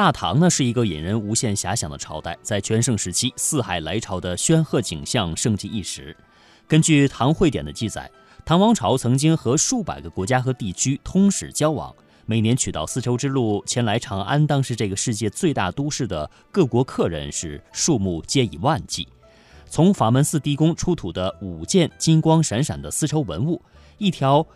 大唐呢是一个引人无限遐想的朝代，在全盛时期，四海来朝的煊赫景象盛极一时。根据《唐会典》的记载，唐王朝曾经和数百个国家和地区通使交往，每年取道丝绸之路前来长安，当时这个世界最大都市的各国客人是数目皆以万计。从法门寺地宫出土的五件金光闪闪的丝绸文物，一条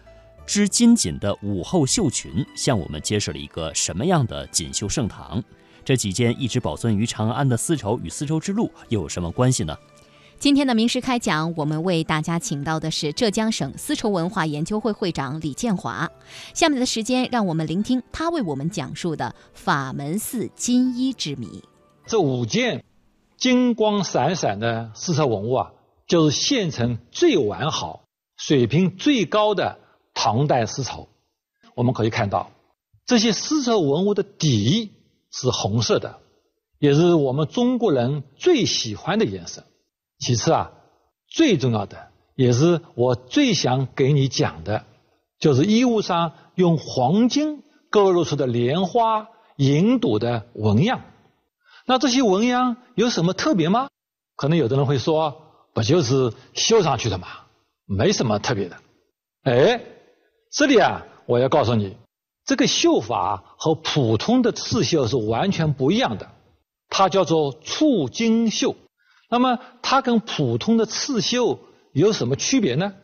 织金锦的武后绣裙，向我们揭示了一个什么样的锦绣盛唐。这几件一直保存于长安的丝绸与丝绸之路又有什么关系呢？今天的名师开讲，我们为大家请到的是浙江省丝绸文化研究会会长李建华。下面的时间，让我们聆听他为我们讲述的法门寺金衣之谜。这五件金光闪闪的丝绸文物啊，就是现存最完好、水平最高的唐代丝绸。我们可以看到，这些丝绸文物的底是红色的，也是我们中国人最喜欢的颜色。其次啊，最重要的也是我最想给你讲的，就是衣物上用黄金勾勒出的莲花、银朵的纹样。那这些纹样有什么特别吗？可能有的人会说，不就是绣上去的吗？没什么特别的。哎，这里啊，我要告诉你，这个绣法和普通的刺绣是完全不一样的，它叫做促金绣。那么它跟普通的刺绣有什么区别呢？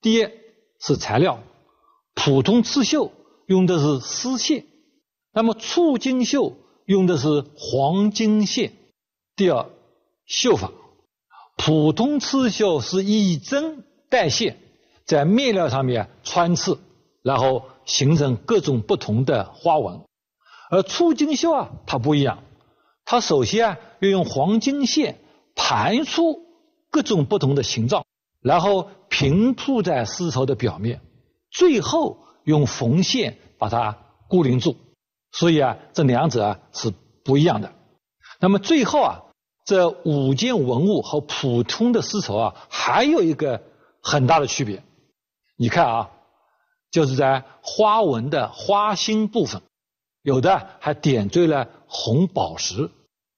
第一是材料，普通刺绣用的是丝线，那么促金绣用的是黄金线。第二，绣法，普通刺绣是以针带线，在面料上面穿刺，然后形成各种不同的花纹，而促金绣啊，它不一样，它首先啊要用黄金线。盘出各种不同的形状，然后平铺在丝绸的表面，最后用缝线把它固定住。所以啊，这两者啊是不一样的。那么最后啊，这五件文物和普通的丝绸啊，还有一个很大的区别。你看啊，就是在花纹的花心部分，有的还点缀了红宝石，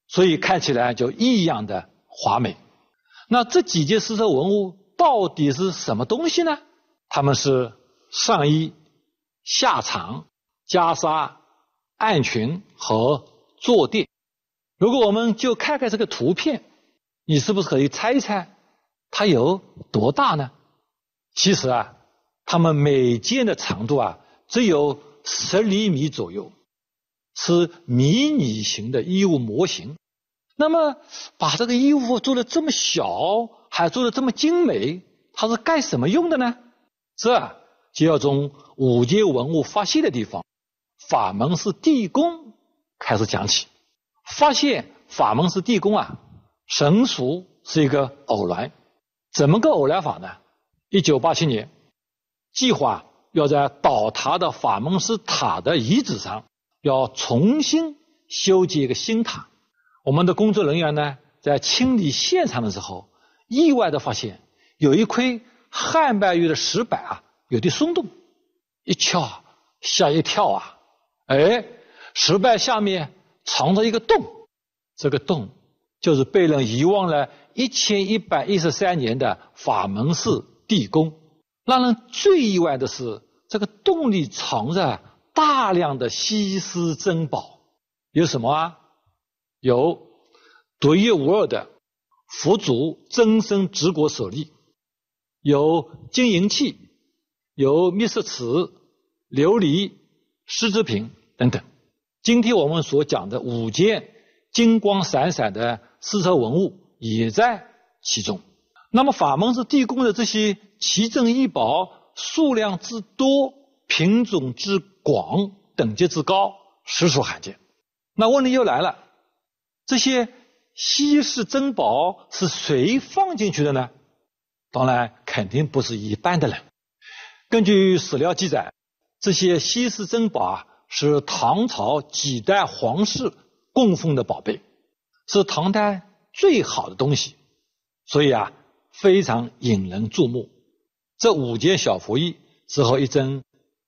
所以看起来就异样的。华美，那这几件丝绸文物到底是什么东西呢？它们是上衣、下裳、袈裟、案裙和坐垫。如果我们就看看这个图片，你是不是可以猜一猜它有多大呢？其实啊，它们每件的长度啊只有十厘米左右，是迷你型的衣物模型。那么，把这个衣服做的这么小，还做的这么精美，它是干什么用的呢？这就要从五件文物发现的地方——法门寺地宫开始讲起。发现法门寺地宫啊，神属是一个偶然。怎么个偶然法呢？一九八七年，计划要在倒塌的法门寺塔的遗址上，要重新修建一个新塔。我们的工作人员呢，在清理现场的时候，意外的发现有一块汉白玉的石板啊，有点松动，一敲吓一跳啊！哎，石板下面藏着一个洞，这个洞就是被人遗忘了一千一百一十三年的法门寺地宫。让人最意外的是，这个洞里藏着大量的稀世珍宝，有什么啊？有独一无二的佛祖真身直果舍利，有金银器，有密室瓷、琉璃、丝织品等等。今天我们所讲的五件金光闪闪的丝绸文物也在其中。那么法门寺地宫的这些奇珍异宝数量之多、品种之广、等级之高，实属罕见。那问题又来了。这些稀世珍宝是谁放进去的呢？当然，肯定不是一般的人。根据史料记载，这些稀世珍宝啊，是唐朝几代皇室供奉的宝贝，是唐代最好的东西，所以啊，非常引人注目。这五件小佛衣是和一尊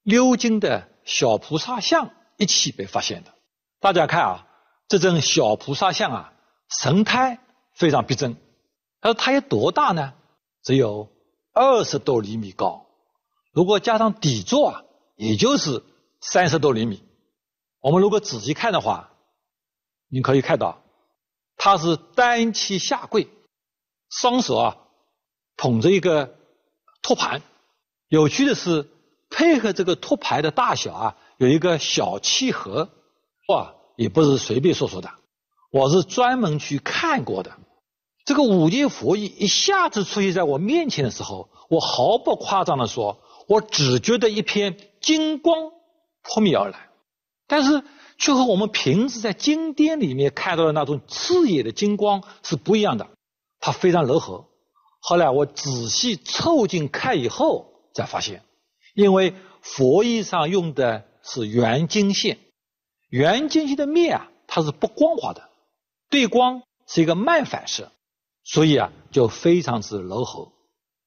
鎏金的小菩萨像一起被发现的。大家看啊。这尊小菩萨像啊，神态非常逼真。他说它有多大呢？只有二十多厘米高。如果加上底座啊，也就是三十多厘米。我们如果仔细看的话，你可以看到，他是单膝下跪，双手啊捧着一个托盘。有趣的是，配合这个托盘的大小啊，有一个小气盒。哇，也不是随便说说的，我是专门去看过的。这个五件佛衣一下子出现在我面前的时候，我毫不夸张的说，我只觉得一片金光扑面而来，但是。却和我们平时在经典里面看到的那种刺眼的金光是不一样的，它非常柔和。后来我仔细凑近看以后，才发现，因为佛衣上用的是圆金线，圆金线的面啊，它是不光滑的，对光是一个慢反射，所以啊，就非常之柔和。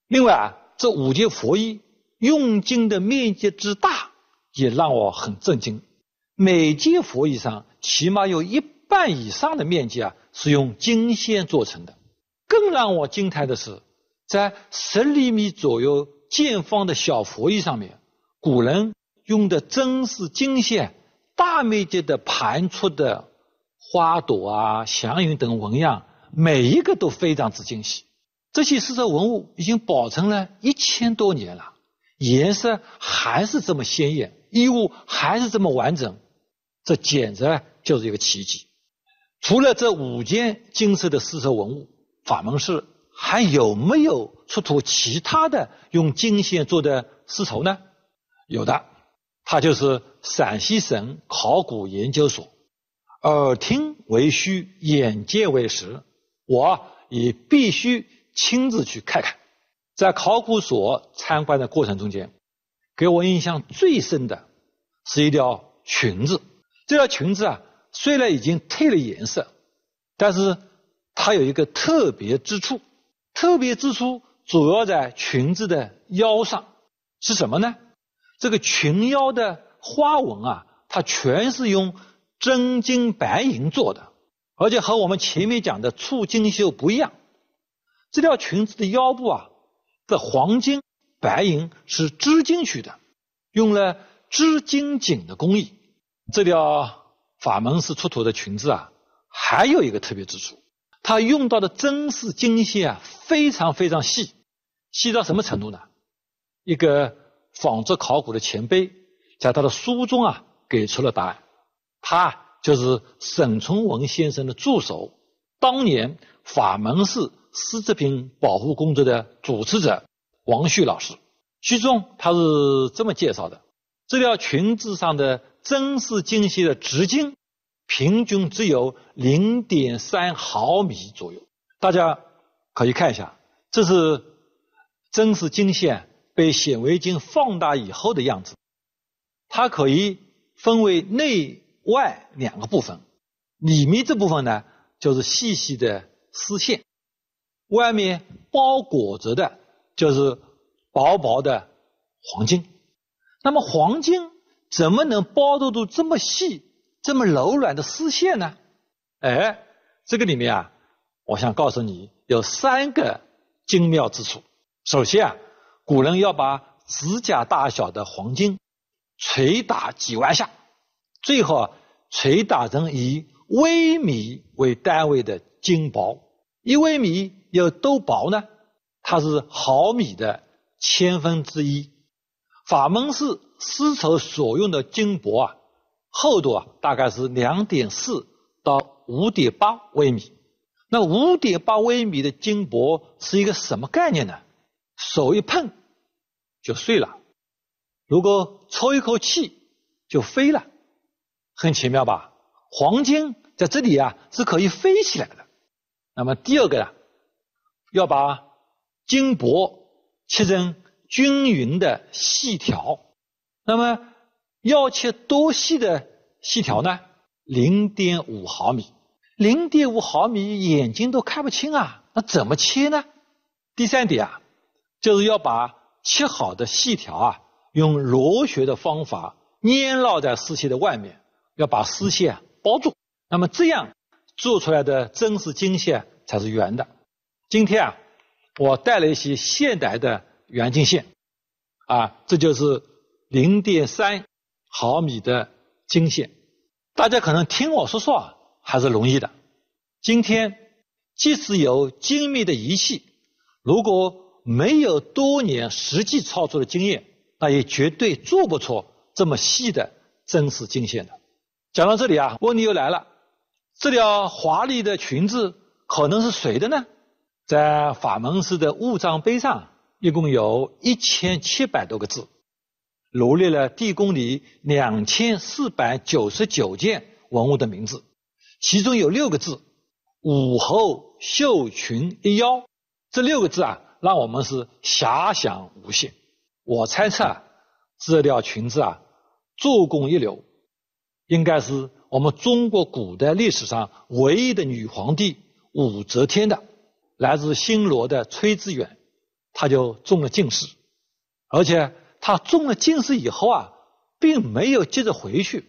另外啊，这五件佛衣用金的面积之大，也让我很震惊。每件佛衣上起码有一半以上的面积啊是用金线做成的。更让我惊叹的是，在十厘米左右见方的小佛衣上面，古人用的真是金线，大面积的盘出的花朵啊、祥云等纹样，每一个都非常之精细。这些丝绸文物已经保存了一千多年了，颜色还是这么鲜艳，衣物还是这么完整。这简直就是一个奇迹！除了这五件金色的丝绸文物，法门寺还有没有出土其他的用金线做的丝绸呢？有的，它就是陕西省考古研究所。耳听为虚，眼见为实，我也必须亲自去看看。在考古所参观的过程中间，给我印象最深的是一条裙子。这条裙子啊，虽然已经褪了颜色，但是它有一个特别之处。特别之处主要在裙子的腰上，是什么呢？这个裙腰的花纹啊，它全是用真金白银做的，而且和我们前面讲的促金绣不一样。这条裙子的腰部啊，的黄金、白银是织进去的，用了织金锦的工艺。这条法门寺出土的裙子啊，还有一个特别之处，他用到的针丝金线啊，非常非常细，细到什么程度呢？一个仿制考古的前辈在他的书中啊，给出了答案。他就是沈从文先生的助手，当年法门寺丝织品保护工作的主持者王旭老师。其中他是这么介绍的：这条裙子上的。真丝金线的直径平均只有零点三毫米左右，大家可以看一下，这是真丝金线被显微镜放大以后的样子。它可以分为内外两个部分，里面这部分呢就是细细的丝线，外面包裹着的就是薄薄的黄金。那么黄金。怎么能包得住这么细、这么柔软的丝线呢？哎，这个里面啊，我想告诉你有三个精妙之处。首先啊，古人要把指甲大小的黄金捶打几万下，最后啊，捶打成以微米为单位的金薄。一微米有多薄呢？它是毫米的千分之一。法门寺。丝绸所用的金箔啊，厚度啊大概是两点四到五点八微米。那五点八微米的金箔是一个什么概念呢？手一碰就碎了，如果抽一口气就飞了，很奇妙吧？黄金在这里啊是可以飞起来的。那么第二个啊，要把金箔切成均匀的细条。那么要切多细的细条呢？零点五毫米，零点五毫米眼睛都看不清啊！那怎么切呢？第三点啊，就是要把切好的细条啊，用螺旋的方法粘绕在丝线的外面，要把丝线包住。那么这样做出来的真实经线才是圆的。今天啊，我带了一些现代的圆经线，啊，这就是零点三毫米的经线。大家可能听我说说啊，还是容易的。今天即使有精密的仪器，如果没有多年实际操作的经验，那也绝对做不出这么细的真实经线的。讲到这里啊，问题又来了：这条华丽的裙子可能是谁的呢？在法门寺的物章碑上，一共有一千七百多个字，罗列了地宫里两千四百九十九件文物的名字，其中有六个字“武侯绣裙一腰”，这六个字啊，让我们是遐想无限。我猜测啊，这条裙子啊，做工一流。应该是我们中国古代历史上唯一的女皇帝武则天的，来自新罗的崔知远，他就中了进士，而且他中了进士以后啊，并没有接着回去，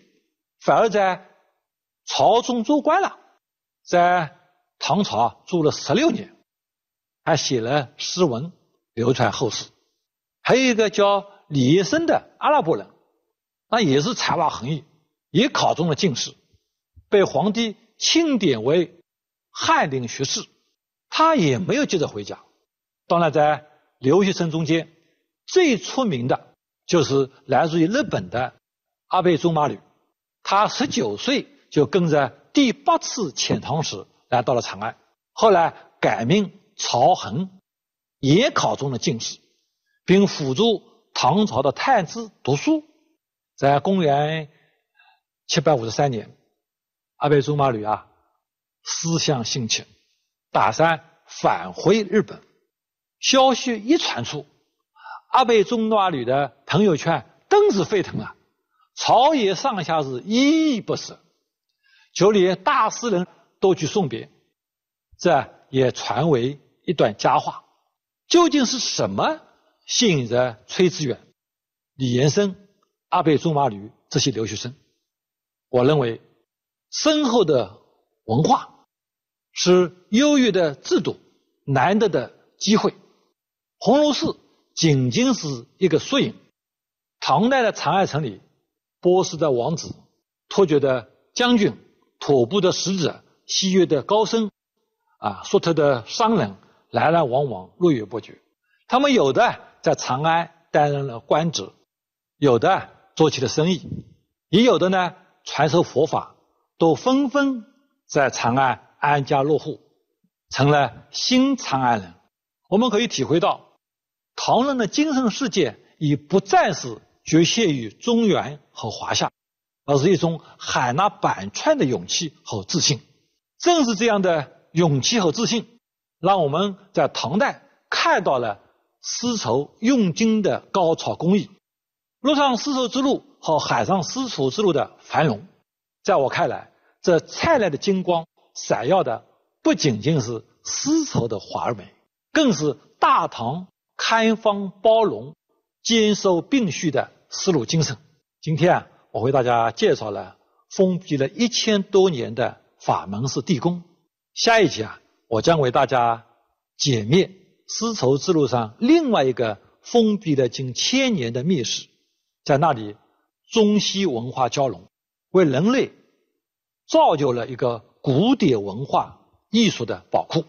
反而在朝中做官了，在唐朝住了十六年，还写了诗文流传后世。还有一个叫李业生的阿拉伯人，那也是才华横溢。也考中了进士，被皇帝钦点为翰林学士，他也没有接着回家。当然，在留学生中间，最出名的就是来自于日本的阿倍仲麻吕。他十九岁就跟着第八次遣唐使来到了长安，后来改名曹衡，也考中了进士，并辅助唐朝的太子读书。在公元。七百五十三年，阿倍仲麻吕啊，思想兴起，打算返回日本。消息一传出，阿倍仲麻吕的朋友圈顿时沸腾啊！朝野上下是依依不舍，就连大诗人都去送别，这也传为一段佳话。究竟是什么吸引着崔志远、李延生、阿倍仲麻吕这些留学生？我认为，深厚的文化是优越的制度，难得的机会。红楼寺仅仅是一个缩影。唐代的长安城里，波斯的王子、突厥的将军、吐蕃的使者、西域的高僧，啊，粟特的商人，来来往往，络绎不绝。他们有的在长安担任了官职，有的做起了生意，也有的呢。传授佛法，都纷纷在长安安家落户，成了新长安人。我们可以体会到，唐人的精神世界已不再是局限于中原和华夏，而是一种海纳百川的勇气和自信。正是这样的勇气和自信，让我们在唐代看到了丝绸用金的高超工艺，陆上丝绸之路。和海上丝绸之路的繁荣，在我看来，这灿烂的金光闪耀的不仅仅是丝绸的华而美，更是大唐开放包容、兼收并蓄的丝路精神。今天啊，我为大家介绍了封闭了一千多年的法门寺地宫。下一集啊，我将为大家解密丝绸之路上另外一个封闭了近千年的密室，在那里。中西文化交融，为人类造就了一个古典文化艺术的宝库。